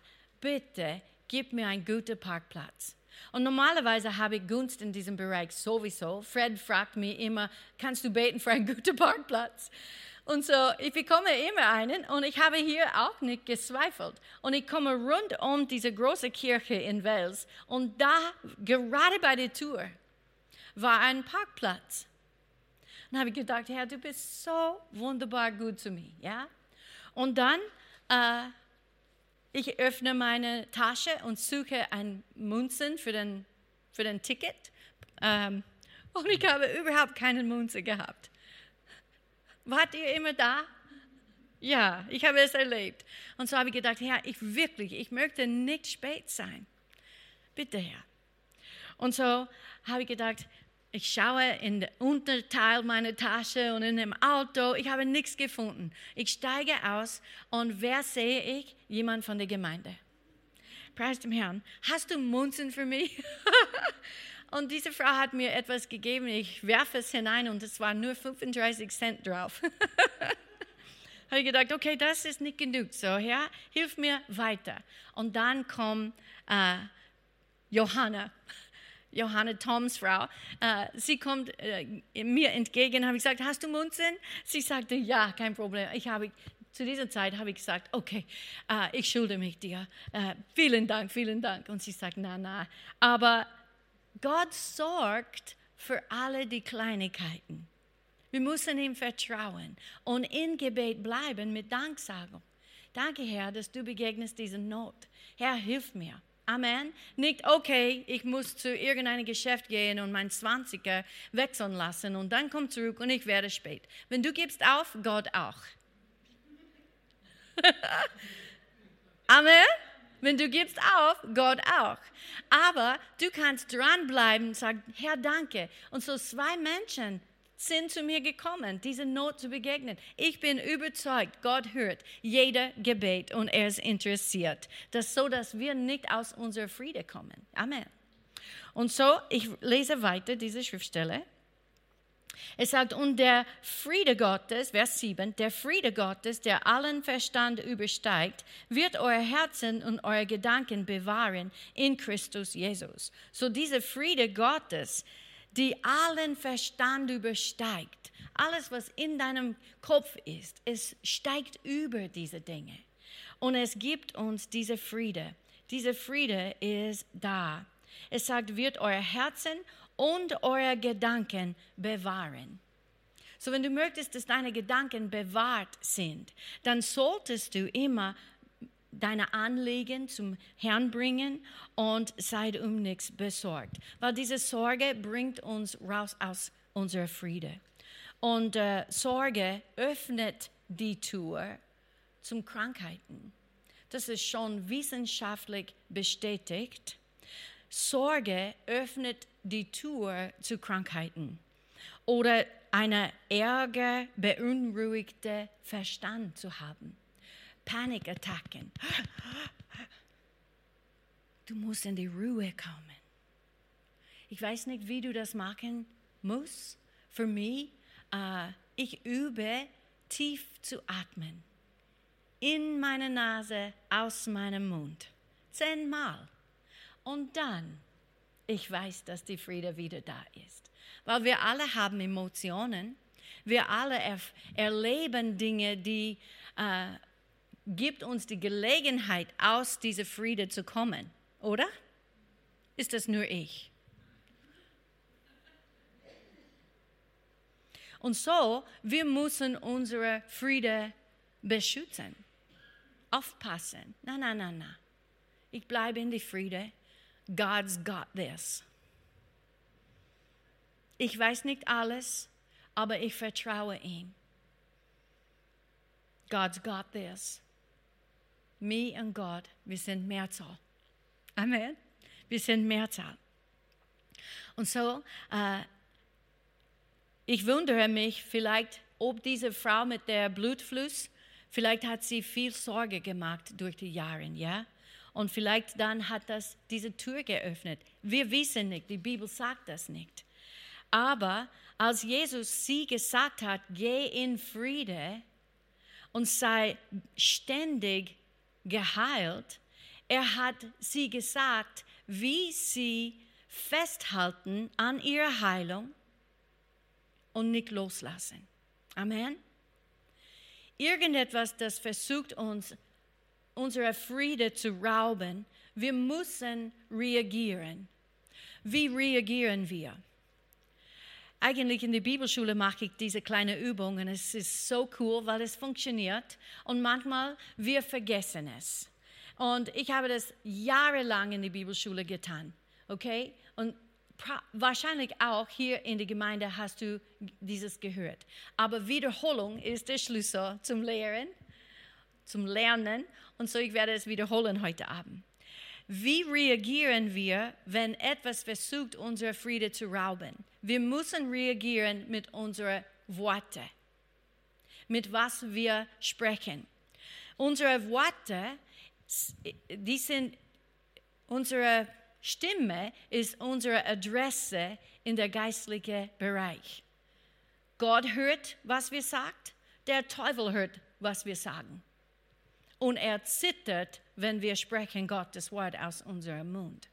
[SPEAKER 2] bitte gib mir einen guten Parkplatz. Und normalerweise habe ich Gunst in diesem Bereich sowieso. Fred fragt mich immer, kannst du beten für einen guten Parkplatz? Und so, ich bekomme immer einen und ich habe hier auch nicht gezweifelt. Und ich komme rund um diese große Kirche in Wels und da, gerade bei der Tür, war ein Parkplatz. Und habe ich gedacht, Herr, du bist so wunderbar gut zu mir. Ja? Und dann, äh, ich öffne meine Tasche und suche ein Münzen für den, für den Ticket. Ähm, und ich habe überhaupt keine Münze gehabt. Wart ihr immer da? Ja, ich habe es erlebt. Und so habe ich gedacht, Herr, ich wirklich, ich möchte nicht spät sein. Bitte, Herr. Und so habe ich gedacht, ich schaue in den Unterteil meiner Tasche und in dem Auto. Ich habe nichts gefunden. Ich steige aus und wer sehe ich? Jemand von der Gemeinde. Preis dem Herrn. Hast du Munzen für mich? [laughs] Und diese Frau hat mir etwas gegeben. Ich werfe es hinein und es war nur 35 Cent drauf. [laughs] habe ich gedacht, okay, das ist nicht genug. So, Herr, hilf mir weiter. Und dann kommt äh, Johanna. Johanna Toms Frau, äh, sie kommt äh, mir entgegen, habe ich gesagt, hast du Munzen? Sie sagte, ja, kein Problem. Ich habe zu dieser Zeit habe ich gesagt, okay, äh, ich schulde mich dir. Äh, vielen Dank, vielen Dank. Und sie sagt, na, na. Aber Gott sorgt für alle die Kleinigkeiten. Wir müssen ihm vertrauen und in Gebet bleiben mit Danksagung. Danke, Herr, dass du begegnest dieser Not. Herr, hilf mir. Amen. Nicht, okay, ich muss zu irgendeinem Geschäft gehen und mein 20er wechseln lassen und dann komm zurück und ich werde spät. Wenn du gibst auf, Gott auch. [laughs] Amen. Wenn du gibst auf, Gott auch. Aber du kannst dranbleiben und sagen, Herr, danke. Und so zwei Menschen sind zu mir gekommen, diese Not zu begegnen. Ich bin überzeugt, Gott hört jeder Gebet und er ist interessiert. Das so, dass wir nicht aus unserer Friede kommen. Amen. Und so, ich lese weiter diese Schriftstelle. Es sagt, und der Friede Gottes, Vers 7, der Friede Gottes, der allen Verstand übersteigt, wird euer Herzen und eure Gedanken bewahren in Christus Jesus. So dieser Friede Gottes, die allen Verstand übersteigt, alles, was in deinem Kopf ist, es steigt über diese Dinge. Und es gibt uns diese Friede. Dieser Friede ist da. Es sagt, wird euer Herzen und eure Gedanken bewahren. So, wenn du möchtest, dass deine Gedanken bewahrt sind, dann solltest du immer deine Anliegen zum Herrn bringen und seid um nichts besorgt. Weil diese Sorge bringt uns raus aus unserer Friede. Und äh, Sorge öffnet die Tür zum Krankheiten. Das ist schon wissenschaftlich bestätigt. Sorge öffnet die Tür zu Krankheiten oder eine ärger, beunruhigte Verstand zu haben. Panikattacken. Du musst in die Ruhe kommen. Ich weiß nicht, wie du das machen musst. Für mich, äh, ich übe tief zu atmen. In meine Nase, aus meinem Mund. Zehnmal. Und dann, ich weiß, dass die Friede wieder da ist. Weil wir alle haben Emotionen. Wir alle er erleben Dinge, die äh, gibt uns die Gelegenheit, aus dieser Friede zu kommen, oder? Ist das nur ich? Und so, wir müssen unsere Friede beschützen, aufpassen. Na, na, na, na. Ich bleibe in die Friede. God's got this. Ich weiß nicht alles, aber ich vertraue ihm. God's got this. Me und Gott, wir sind Mehrzahl. Amen. Wir sind Mehrzahl. Und so, äh, ich wundere mich vielleicht, ob diese Frau mit der Blutfluss, vielleicht hat sie viel Sorge gemacht durch die Jahre, ja? Und vielleicht dann hat das diese Tür geöffnet. Wir wissen nicht, die Bibel sagt das nicht. Aber als Jesus sie gesagt hat, geh in Friede und sei ständig geheilt. Er hat sie gesagt, wie sie festhalten an ihrer Heilung und nicht loslassen. Amen. Irgendetwas, das versucht uns, unsere Friede zu rauben, wir müssen reagieren. Wie reagieren wir? Eigentlich in der Bibelschule mache ich diese kleine Übung und es ist so cool, weil es funktioniert und manchmal wir vergessen es. Und ich habe das jahrelang in der Bibelschule getan, okay? Und wahrscheinlich auch hier in der Gemeinde hast du dieses gehört. Aber Wiederholung ist der Schlüssel zum Lehren, zum Lernen. Und so ich werde es wiederholen heute Abend. Wie reagieren wir, wenn etwas versucht, unsere Friede zu rauben? Wir müssen reagieren mit unseren Worten, mit was wir sprechen. Unsere Worte, die sind, unsere Stimme ist unsere Adresse in der geistlichen Bereich. Gott hört, was wir sagt, der Teufel hört, was wir sagen. Und er zittert, wenn wir sprechen Gottes Wort aus unserem Mund.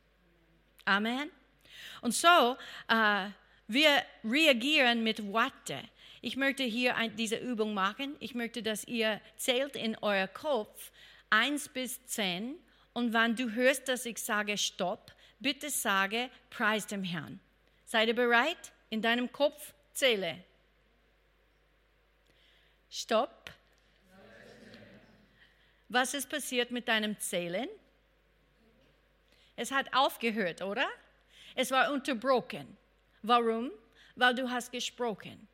[SPEAKER 2] Amen. Und so, äh, wir reagieren mit Worte. Ich möchte hier ein, diese Übung machen. Ich möchte, dass ihr zählt in euer Kopf 1 bis 10 und wenn du hörst, dass ich sage Stopp, bitte sage Preis dem Herrn. Seid ihr bereit? In deinem Kopf zähle. Stopp. Was ist passiert mit deinem Zählen? Es hat aufgehört, oder? Es war unterbrochen. Warum? Weil du hast gesprochen.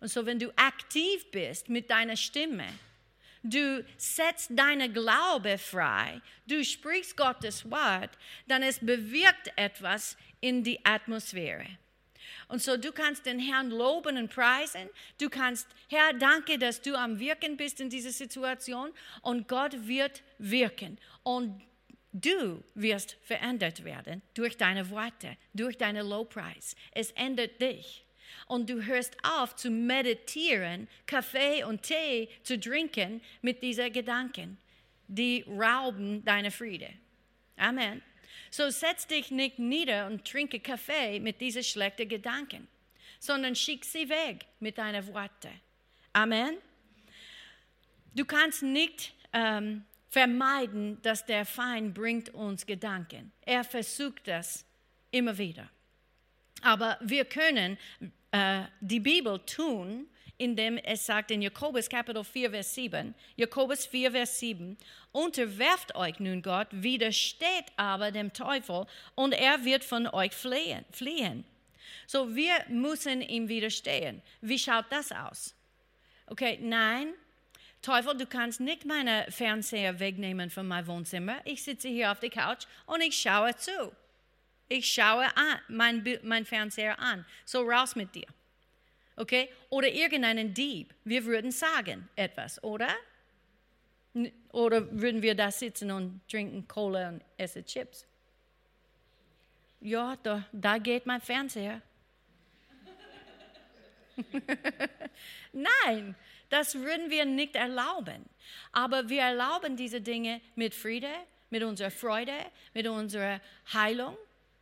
[SPEAKER 2] Und so, wenn du aktiv bist mit deiner Stimme, du setzt deine Glaube frei, du sprichst Gottes Wort, dann es bewirkt etwas in die Atmosphäre. Und so, du kannst den Herrn loben und preisen. Du kannst, Herr, danke, dass du am Wirken bist in dieser Situation. Und Gott wird wirken. Und du wirst verändert werden durch deine Worte, durch deine Lowpreis. Es ändert dich und du hörst auf zu meditieren, Kaffee und Tee zu trinken mit diesen Gedanken, die rauben deine Friede. Amen. So setz dich nicht nieder und trinke Kaffee mit diesen schlechten Gedanken, sondern schick sie weg mit deinen Worten. Amen. Du kannst nicht ähm, vermeiden, dass der Feind bringt uns Gedanken. Er versucht das immer wieder. Aber wir können äh, die Bibel tun, indem es sagt in Jakobus Kapitel 4, Vers 7, Jakobus 4, Vers 7, unterwerft euch nun Gott, widersteht aber dem Teufel und er wird von euch fliehen. fliehen. So, wir müssen ihm widerstehen. Wie schaut das aus? Okay, nein, Teufel, du kannst nicht meine Fernseher wegnehmen von meinem Wohnzimmer. Ich sitze hier auf der Couch und ich schaue zu. Ich schaue an, mein, mein Fernseher an. So raus mit dir. Okay? Oder irgendeinen Dieb. Wir würden sagen etwas, oder? Oder würden wir da sitzen und trinken Cola und essen Chips? Ja, da, da geht mein Fernseher. [laughs] Nein, das würden wir nicht erlauben. Aber wir erlauben diese Dinge mit Friede, mit unserer Freude, mit unserer Heilung,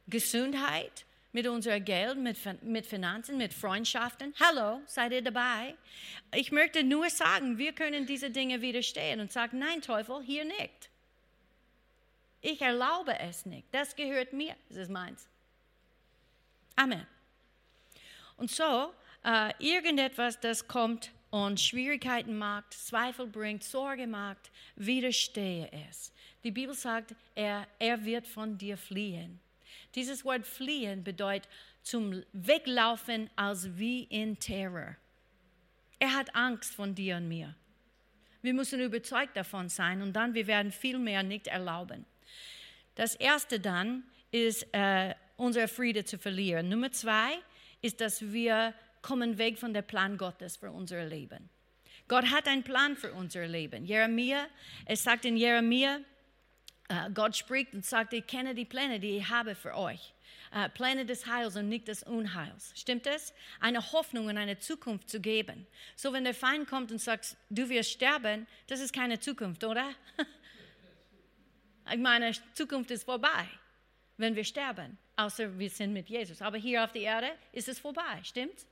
[SPEAKER 2] Gesundheit, mit unserem Geld, mit, mit Finanzen, mit Freundschaften. Hallo, seid ihr dabei? Ich möchte nur sagen, wir können diese Dinge widerstehen und sagen, nein, Teufel, hier nicht. Ich erlaube es nicht. Das gehört mir. Das ist meins. Amen. Und so, äh, irgendetwas, das kommt und Schwierigkeiten macht, Zweifel bringt, Sorge macht, widerstehe es. Die Bibel sagt, er, er wird von dir fliehen. Dieses Wort fliehen bedeutet zum Weglaufen als wie in Terror. Er hat Angst von dir und mir. Wir müssen überzeugt davon sein und dann wir werden viel mehr nicht erlauben. Das erste dann ist, äh, unser Friede zu verlieren. Nummer zwei ist, dass wir kommen weg von dem Plan Gottes für unser Leben. Gott hat einen Plan für unser Leben. Jeremia, es sagt in Jeremia Gott spricht und sagt, ich kenne die Pläne, die ich habe für euch. Uh, Pläne des Heils und nicht des Unheils. Stimmt es? Eine Hoffnung und eine Zukunft zu geben. So, wenn der Feind kommt und sagt, du wirst sterben, das ist keine Zukunft, oder? [laughs] ich meine, Zukunft ist vorbei, wenn wir sterben, außer wir sind mit Jesus. Aber hier auf der Erde ist es vorbei, stimmt's?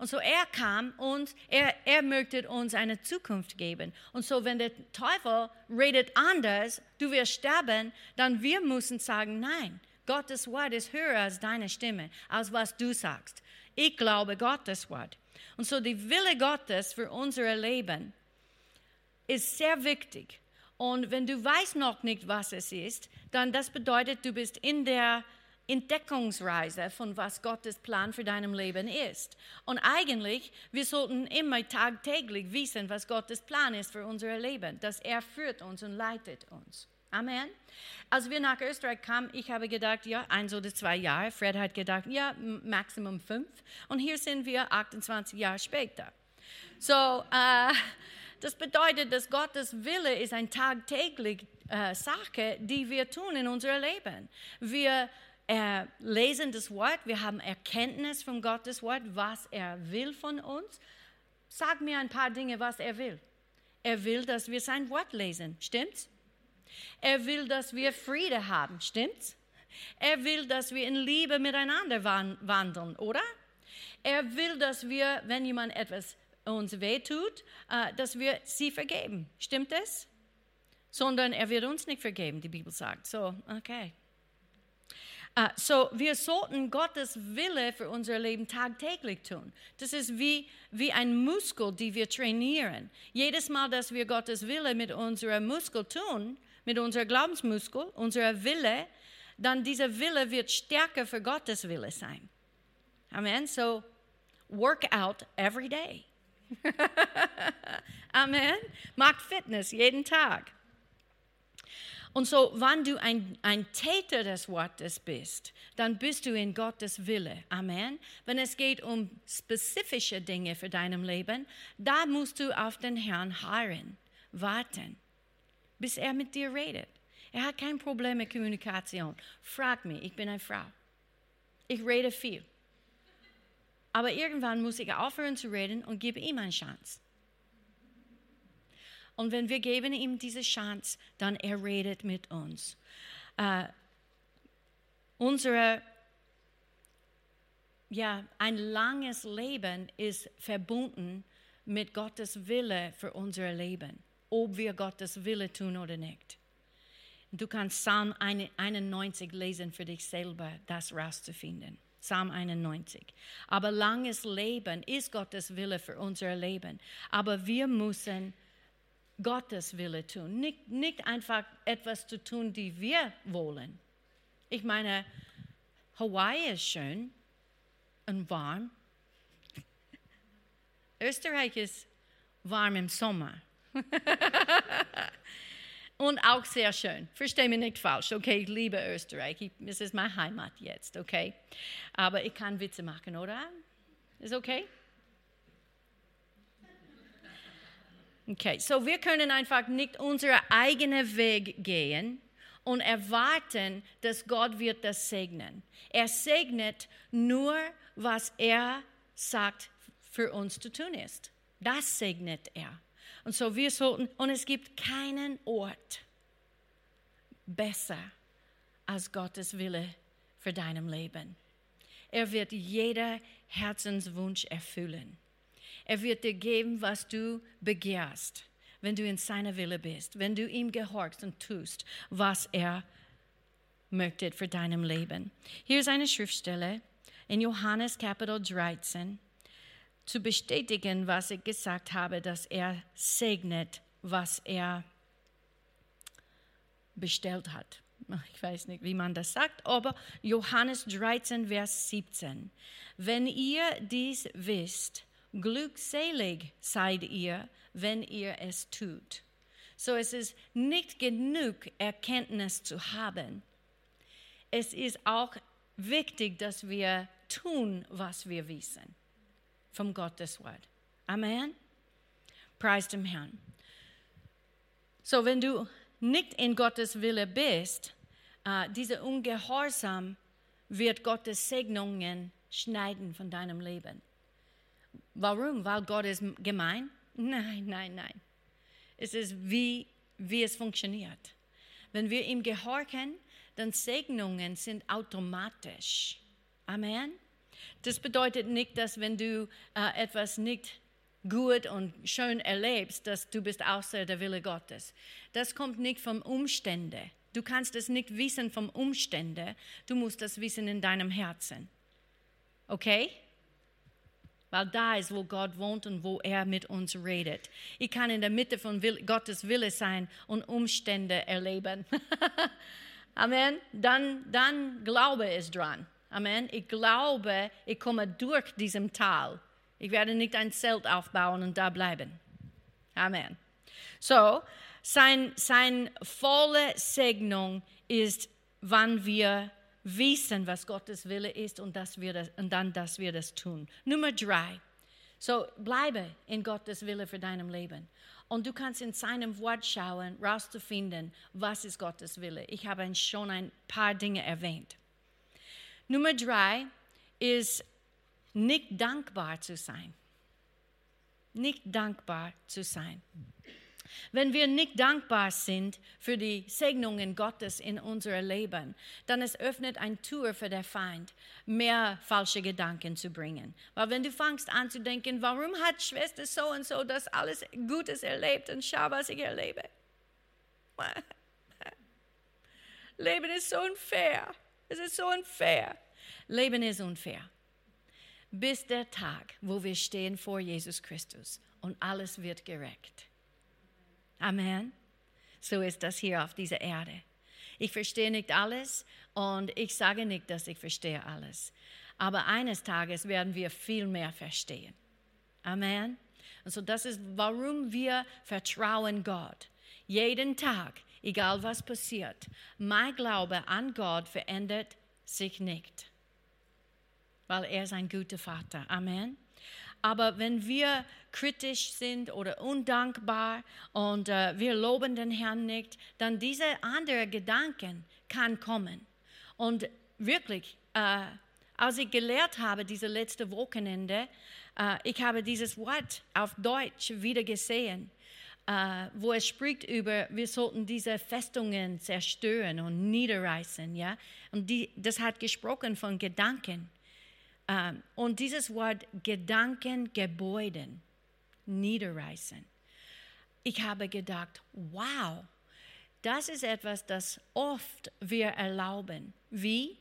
[SPEAKER 2] Und so er kam und er, er möchte uns eine Zukunft geben. Und so wenn der Teufel redet anders, du wirst sterben, dann wir müssen sagen, nein, Gottes Wort ist höher als deine Stimme, als was du sagst. Ich glaube Gottes Wort. Und so die Wille Gottes für unser Leben ist sehr wichtig. Und wenn du weißt noch nicht, was es ist, dann das bedeutet, du bist in der Entdeckungsreise von was Gottes Plan für deinem Leben ist. Und eigentlich, wir sollten immer tagtäglich wissen, was Gottes Plan ist für unser Leben, dass er führt uns und leitet uns. Amen. Als wir nach Österreich kamen, ich habe gedacht, ja, eins oder zwei Jahre. Fred hat gedacht, ja, maximum fünf. Und hier sind wir 28 Jahre später. So, äh, das bedeutet, dass Gottes Wille ist eine tagtägliche äh, Sache, die wir tun in unserem Leben. Wir er lesen das Wort, wir haben Erkenntnis von Gottes Wort, was er will von uns. Sag mir ein paar Dinge, was er will. Er will, dass wir sein Wort lesen. Stimmt's? Er will, dass wir Friede haben. Stimmt's? Er will, dass wir in Liebe miteinander wandeln, oder? Er will, dass wir, wenn jemand etwas uns wehtut, äh, dass wir sie vergeben. Stimmt es? Sondern er wird uns nicht vergeben, die Bibel sagt. So, okay. Uh, so, wir sollten Gottes Wille für unser Leben tagtäglich tun. Das ist wie, wie ein Muskel, die wir trainieren. Jedes Mal, dass wir Gottes Wille mit unserem Muskel tun, mit unserem Glaubensmuskel, unserer Wille, dann dieser Wille wird stärker für Gottes Wille sein. Amen. So, work out every day. [laughs] Amen. Macht Fitness jeden Tag. Und so, wenn du ein, ein Täter des Wortes bist, dann bist du in Gottes Wille. Amen. Wenn es geht um spezifische Dinge für deinem Leben, da musst du auf den Herrn harren, warten, bis er mit dir redet. Er hat kein Problem mit Kommunikation. Frag mich, ich bin eine Frau. Ich rede viel. Aber irgendwann muss ich aufhören zu reden und gebe ihm eine Chance. Und wenn wir geben ihm diese Chance, dann er redet mit uns. Äh, unsere, ja, ein langes Leben ist verbunden mit Gottes Wille für unser Leben, ob wir Gottes Wille tun oder nicht. Du kannst Psalm 91 lesen für dich selber, das rauszufinden. Psalm 91. Aber langes Leben ist Gottes Wille für unser Leben. Aber wir müssen Gottes Wille tun. Nicht, nicht einfach etwas zu tun, die wir wollen. Ich meine, Hawaii ist schön und warm. [laughs] Österreich ist warm im Sommer. [laughs] und auch sehr schön. Verstehe mich nicht falsch, okay? Ich liebe Österreich. Ich, es ist meine Heimat jetzt, okay? Aber ich kann Witze machen, oder? Ist okay? Okay, so wir können einfach nicht unseren eigenen Weg gehen und erwarten, dass Gott wird das segnen. Er segnet nur, was er sagt, für uns zu tun ist. Das segnet er. Und so wir sollten, und es gibt keinen Ort besser als Gottes Wille für deinem Leben. Er wird jeder Herzenswunsch erfüllen. Er wird dir geben, was du begehrst, wenn du in seiner Wille bist, wenn du ihm gehorchst und tust, was er möchte für deinem Leben. Hier ist eine Schriftstelle in Johannes Kapitel 13 zu bestätigen, was ich gesagt habe, dass er segnet, was er bestellt hat. Ich weiß nicht, wie man das sagt, aber Johannes 13, Vers 17. Wenn ihr dies wisst, glückselig seid ihr, wenn ihr es tut. So es ist nicht genug Erkenntnis zu haben. Es ist auch wichtig, dass wir tun, was wir wissen vom Gottes Wort. Amen. Preis dem Herrn. So, wenn du nicht in Gottes Wille bist, uh, dieser Ungehorsam wird Gottes Segnungen schneiden von deinem Leben. Warum? Weil Gott ist gemein? Nein, nein, nein. Es ist wie, wie es funktioniert. Wenn wir ihm gehorchen, dann Segnungen sind automatisch. Amen. Das bedeutet nicht, dass wenn du äh, etwas nicht gut und schön erlebst, dass du bist außer der Wille Gottes. Das kommt nicht vom Umstände. Du kannst es nicht wissen vom Umstände. Du musst das wissen in deinem Herzen. Okay? Weil da ist, wo Gott wohnt und wo er mit uns redet. Ich kann in der Mitte von Will Gottes Wille sein und Umstände erleben. [laughs] Amen. Dann, dann Glaube ist dran. Amen. Ich glaube, ich komme durch diesem Tal. Ich werde nicht ein Zelt aufbauen und da bleiben. Amen. So, sein, sein volle Segnung ist, wann wir wissen, was Gottes Wille ist und, dass wir das, und dann, dass wir das tun. Nummer drei. So, bleibe in Gottes Wille für deinem Leben. Und du kannst in seinem Wort schauen, rauszufinden, was ist Gottes Wille. Ich habe schon ein paar Dinge erwähnt. Nummer drei ist nicht dankbar zu sein. Nicht dankbar zu sein. Wenn wir nicht dankbar sind für die Segnungen Gottes in unserem Leben, dann es öffnet ein Tür für den Feind, mehr falsche Gedanken zu bringen. Weil wenn du fängst an zu denken, warum hat Schwester so und so das alles Gutes erlebt und schau, was ich erlebe. [laughs] Leben ist so unfair. Es ist so unfair. Leben ist unfair. Bis der Tag, wo wir stehen vor Jesus Christus und alles wird gerecht. Amen. So ist das hier auf dieser Erde. Ich verstehe nicht alles und ich sage nicht, dass ich verstehe alles. Aber eines Tages werden wir viel mehr verstehen. Amen. Und so das ist, warum wir vertrauen Gott. Jeden Tag, egal was passiert. Mein Glaube an Gott verändert sich nicht, weil er ist ein guter Vater. Amen. Aber wenn wir kritisch sind oder undankbar und äh, wir loben den Herrn nicht, dann diese andere Gedanken kann kommen. Und wirklich, äh, als ich gelehrt habe, diese letzte Wochenende, äh, ich habe dieses Wort auf Deutsch wieder gesehen, äh, wo es spricht über, wir sollten diese Festungen zerstören und niederreißen, ja. Und die, das hat gesprochen von Gedanken. Und dieses Wort Gedankengebäuden, niederreißen. Ich habe gedacht, wow, das ist etwas, das oft wir erlauben. Wie?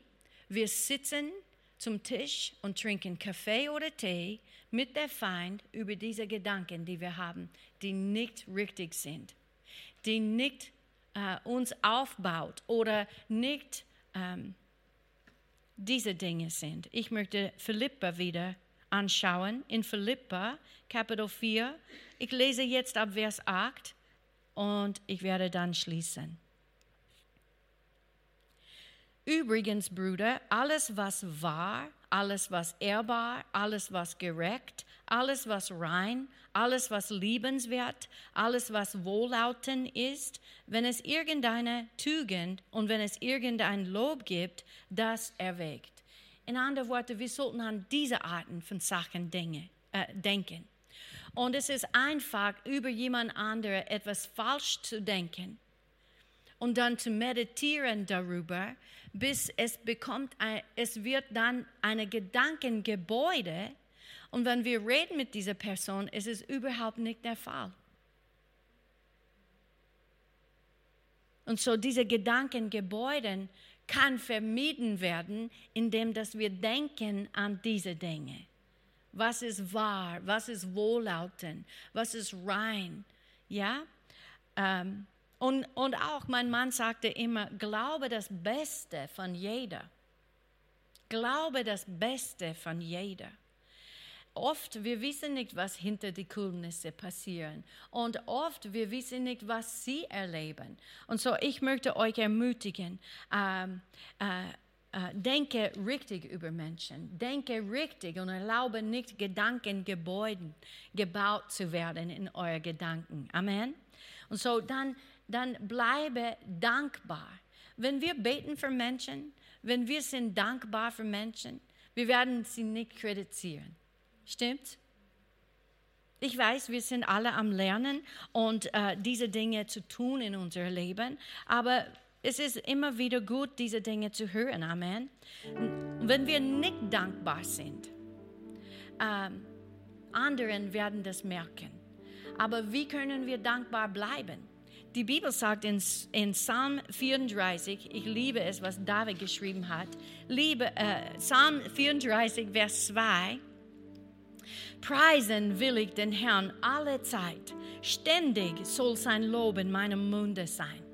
[SPEAKER 2] Wir sitzen zum Tisch und trinken Kaffee oder Tee mit der Feind über diese Gedanken, die wir haben, die nicht richtig sind, die nicht äh, uns aufbaut oder nicht ähm, diese Dinge sind. Ich möchte Philippa wieder anschauen. In Philippa, Kapitel 4. Ich lese jetzt ab Vers 8 und ich werde dann schließen. Übrigens, Brüder, alles, was wahr, alles, was ehrbar, alles, was gerecht, alles, was rein, alles, was liebenswert, alles, was wohllautend ist, wenn es irgendeine Tugend und wenn es irgendein Lob gibt, das erwägt. In anderen Worten, wir sollten an diese Arten von Sachen Dinge, äh, denken. Und es ist einfach, über jemand anderen etwas falsch zu denken und dann zu meditieren darüber, bis es bekommt, es wird dann ein Gedankengebäude. Und wenn wir reden mit dieser Person, ist es überhaupt nicht der Fall. Und so diese Gedankengebäude kann vermieden werden, indem dass wir denken an diese Dinge. Was ist wahr? Was ist wohllautend? Was ist rein? Ja? Ähm, und, und auch mein Mann sagte immer, glaube das Beste von jeder. Glaube das Beste von jeder. Oft, wir wissen nicht, was hinter die Kulnisse passieren. Und oft, wir wissen nicht, was sie erleben. Und so, ich möchte euch ermutigen, ähm, äh, äh, denke richtig über Menschen. Denke richtig und erlaube nicht Gedankengebäuden gebaut zu werden in euren Gedanken. Amen. Und so, dann dann bleibe dankbar. Wenn wir beten für Menschen, wenn wir sind dankbar für Menschen, wir werden sie nicht kritisieren. Stimmt? Ich weiß, wir sind alle am Lernen und äh, diese Dinge zu tun in unserem Leben, aber es ist immer wieder gut, diese Dinge zu hören. Amen. Wenn wir nicht dankbar sind, ähm, anderen werden das merken. Aber wie können wir dankbar bleiben? Die Bibel sagt in, in Psalm 34, ich liebe es, was David geschrieben hat, liebe, äh, Psalm 34, Vers 2, Preisen will ich den Herrn alle Zeit, ständig soll sein Lob in meinem Munde sein.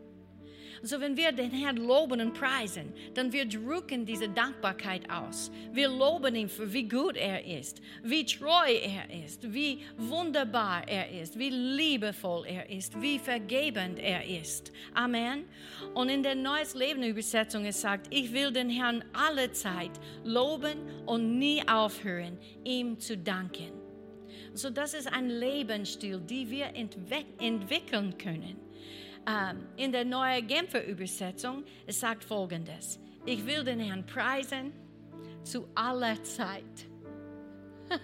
[SPEAKER 2] So, wenn wir den Herrn loben und preisen, dann wir drücken diese Dankbarkeit aus. Wir loben ihn für wie gut er ist, wie treu er ist, wie wunderbar er ist, wie liebevoll er ist, wie vergebend er ist. Amen. Und in der Neues Leben Übersetzung es sagt, ich will den Herrn alle Zeit loben und nie aufhören, ihm zu danken. So, das ist ein Lebensstil, den wir entwickeln können. Ähm, in der neuen Genfer Übersetzung, es sagt folgendes. Ich will den Herrn preisen zu aller Zeit. [laughs]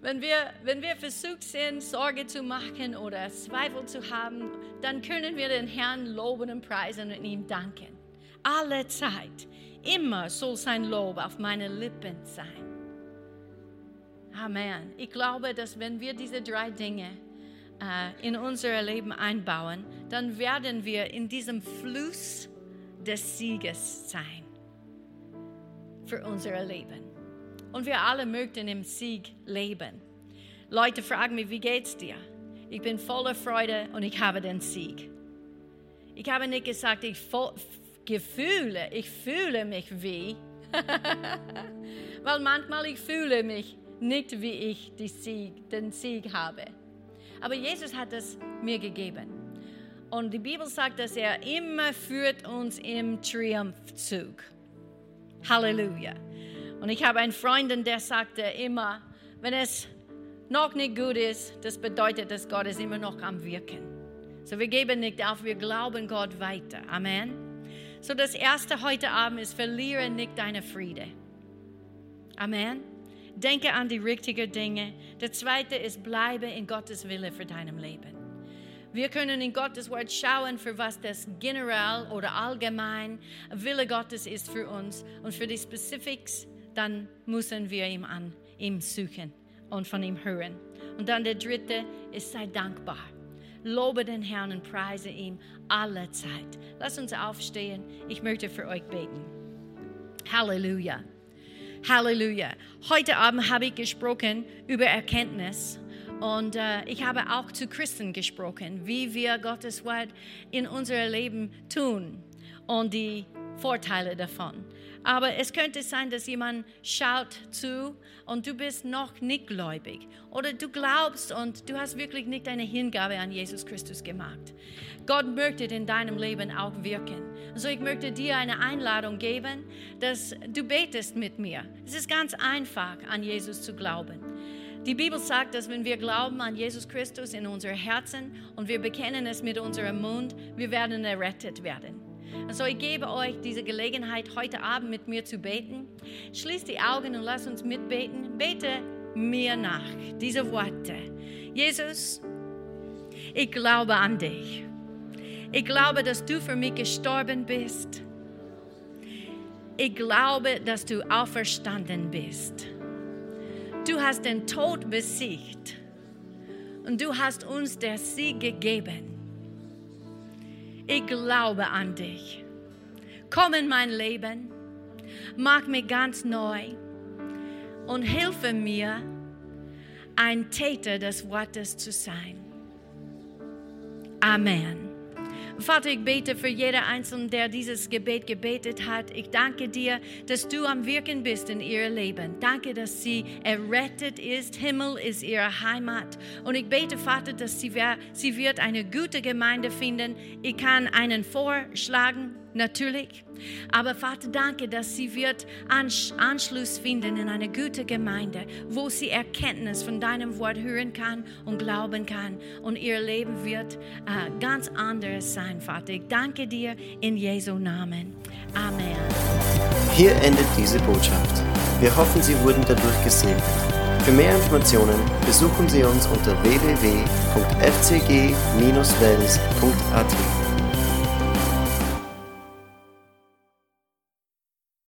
[SPEAKER 2] wenn wir, wenn wir versucht sind, Sorge zu machen oder Zweifel zu haben, dann können wir den Herrn loben und preisen und ihm danken. Alle Zeit. Immer soll sein Lob auf meinen Lippen sein. Amen. Ich glaube, dass wenn wir diese drei Dinge in unser Leben einbauen, dann werden wir in diesem Fluss des Sieges sein für unser Leben. Und wir alle möchten im Sieg leben. Leute fragen mich, wie geht's dir? Ich bin voller Freude und ich habe den Sieg. Ich habe nicht gesagt, ich gefühle, ich fühle mich wie. [laughs] Weil manchmal ich fühle mich nicht wie ich Sieg, den Sieg habe. Aber Jesus hat es mir gegeben. Und die Bibel sagt, dass er immer führt uns im Triumphzug. Halleluja. Und ich habe einen Freund, der sagte immer, wenn es noch nicht gut ist, das bedeutet, dass Gott ist immer noch am Wirken. So wir geben nicht auf, wir glauben Gott weiter. Amen. So das erste heute Abend ist, verliere nicht deine Friede. Amen. Denke an die richtigen Dinge. Der zweite ist, bleibe in Gottes Wille für deinem Leben. Wir können in Gottes Wort schauen, für was das generell oder allgemein Wille Gottes ist für uns und für die Specifics, dann müssen wir ihm an ihm suchen und von ihm hören. Und dann der dritte ist, sei dankbar. Lobe den Herrn und preise ihn alle Zeit. Lass uns aufstehen. Ich möchte für euch beten. Halleluja. Halleluja. Heute Abend habe ich gesprochen über Erkenntnis. Und äh, ich habe auch zu Christen gesprochen, wie wir Gottes Wort in unser Leben tun und die Vorteile davon. Aber es könnte sein, dass jemand schaut zu und du bist noch nicht gläubig. Oder du glaubst und du hast wirklich nicht deine Hingabe an Jesus Christus gemacht. Gott möchte in deinem Leben auch wirken. Also ich möchte dir eine Einladung geben, dass du betest mit mir. Es ist ganz einfach, an Jesus zu glauben. Die Bibel sagt, dass wenn wir glauben an Jesus Christus in unser Herzen und wir bekennen es mit unserem Mund, wir werden errettet werden. Also ich gebe euch diese Gelegenheit, heute Abend mit mir zu beten. Schließt die Augen und lasst uns mitbeten. Bete mir nach diese Worte. Jesus, ich glaube an dich. Ich glaube, dass du für mich gestorben bist. Ich glaube, dass du auferstanden bist. Du hast den Tod besiegt und du hast uns der Sieg gegeben ich glaube an dich. Komm in mein Leben, mach mich ganz neu und hilfe mir, ein Täter des Wortes zu sein. Amen. Vater, ich bete für jeden Einzelnen, der dieses Gebet gebetet hat. Ich danke dir, dass du am Wirken bist in ihr Leben. Danke, dass sie errettet ist. Himmel ist ihre Heimat. Und ich bete, Vater, dass sie, sie wird eine gute Gemeinde finden. Ich kann einen vorschlagen natürlich. Aber Vater, danke, dass sie wird Anschluss finden in eine gute Gemeinde, wo sie Erkenntnis von deinem Wort hören kann und glauben kann. Und ihr Leben wird äh, ganz anders sein, Vater. Ich danke dir in Jesu Namen. Amen.
[SPEAKER 1] Hier endet diese Botschaft. Wir hoffen, Sie wurden dadurch gesegnet. Für mehr Informationen besuchen Sie uns unter www.fcg-wells.at.